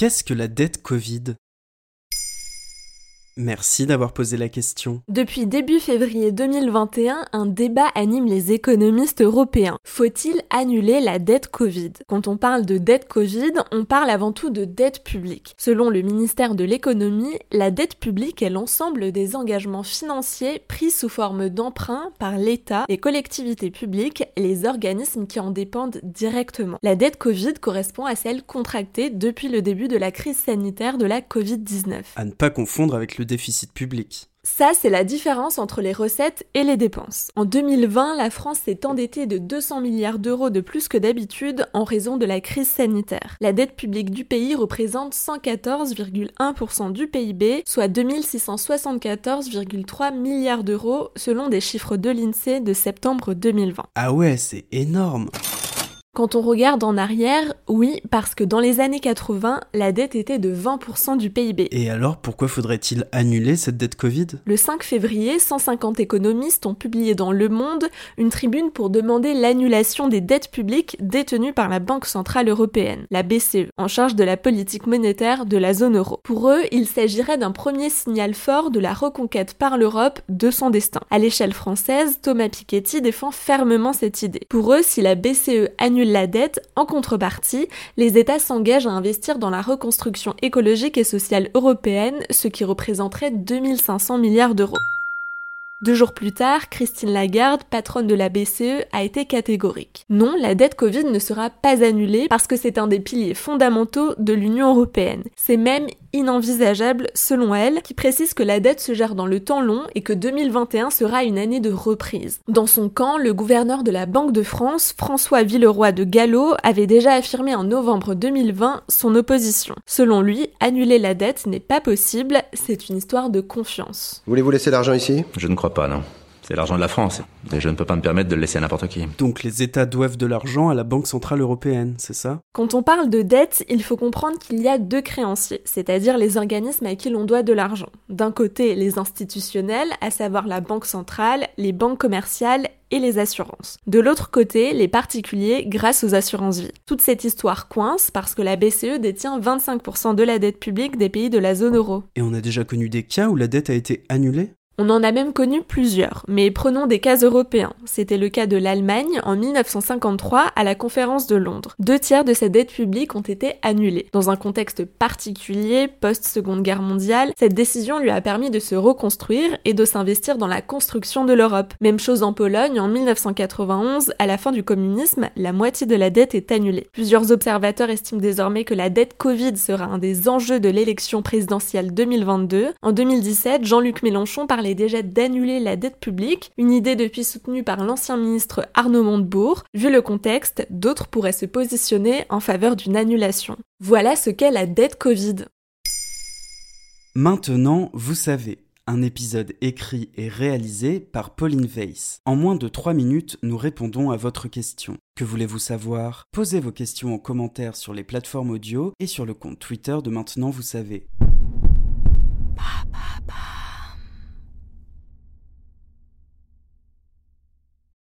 qu'est-ce que la dette Covid? Merci d'avoir posé la question. Depuis début février 2021, un débat anime les économistes européens. Faut-il annuler la dette Covid? Quand on parle de dette Covid, on parle avant tout de dette publique. Selon le ministère de l'économie, la dette publique est l'ensemble des engagements financiers pris sous forme d'emprunt par l'État, les collectivités publiques les organismes qui en dépendent directement. La dette Covid correspond à celle contractée depuis le début de la crise sanitaire de la Covid-19. À ne pas confondre avec le déficit public. Ça, c'est la différence entre les recettes et les dépenses. En 2020, la France s'est endettée de 200 milliards d'euros de plus que d'habitude en raison de la crise sanitaire. La dette publique du pays représente 114,1% du PIB, soit 2674,3 milliards d'euros selon des chiffres de l'INSEE de septembre 2020. Ah ouais, c'est énorme quand on regarde en arrière, oui, parce que dans les années 80, la dette était de 20% du PIB. Et alors, pourquoi faudrait-il annuler cette dette Covid? Le 5 février, 150 économistes ont publié dans Le Monde une tribune pour demander l'annulation des dettes publiques détenues par la Banque Centrale Européenne, la BCE, en charge de la politique monétaire de la zone euro. Pour eux, il s'agirait d'un premier signal fort de la reconquête par l'Europe de son destin. À l'échelle française, Thomas Piketty défend fermement cette idée. Pour eux, si la BCE annule la dette, en contrepartie, les États s'engagent à investir dans la reconstruction écologique et sociale européenne, ce qui représenterait 2500 milliards d'euros. Deux jours plus tard, Christine Lagarde, patronne de la BCE, a été catégorique. Non, la dette Covid ne sera pas annulée parce que c'est un des piliers fondamentaux de l'Union européenne. C'est même inenvisageable selon elle, qui précise que la dette se gère dans le temps long et que 2021 sera une année de reprise. Dans son camp, le gouverneur de la Banque de France, François Villeroy de Gallo, avait déjà affirmé en novembre 2020 son opposition. Selon lui, annuler la dette n'est pas possible, c'est une histoire de confiance. Voulez-vous laisser l'argent ici? Je ne crois pas, non. C'est l'argent de la France, et je ne peux pas me permettre de le laisser à n'importe qui. Donc les États doivent de l'argent à la Banque Centrale Européenne, c'est ça? Quand on parle de dette, il faut comprendre qu'il y a deux créanciers, c'est-à-dire les organismes à qui l'on doit de l'argent. D'un côté, les institutionnels, à savoir la Banque Centrale, les banques commerciales et les assurances. De l'autre côté, les particuliers grâce aux assurances vie. Toute cette histoire coince parce que la BCE détient 25% de la dette publique des pays de la zone euro. Et on a déjà connu des cas où la dette a été annulée? On en a même connu plusieurs, mais prenons des cas européens. C'était le cas de l'Allemagne en 1953 à la conférence de Londres. Deux tiers de cette dette publique ont été annulés. Dans un contexte particulier, post-seconde guerre mondiale, cette décision lui a permis de se reconstruire et de s'investir dans la construction de l'Europe. Même chose en Pologne en 1991, à la fin du communisme, la moitié de la dette est annulée. Plusieurs observateurs estiment désormais que la dette Covid sera un des enjeux de l'élection présidentielle 2022. En 2017, Jean-Luc Mélenchon parlait déjà d'annuler la dette publique, une idée depuis soutenue par l'ancien ministre Arnaud Montebourg. Vu le contexte, d'autres pourraient se positionner en faveur d'une annulation. Voilà ce qu'est la dette Covid. Maintenant, vous savez. Un épisode écrit et réalisé par Pauline Weiss. En moins de 3 minutes, nous répondons à votre question. Que voulez-vous savoir? Posez vos questions en commentaire sur les plateformes audio et sur le compte Twitter de Maintenant Vous savez.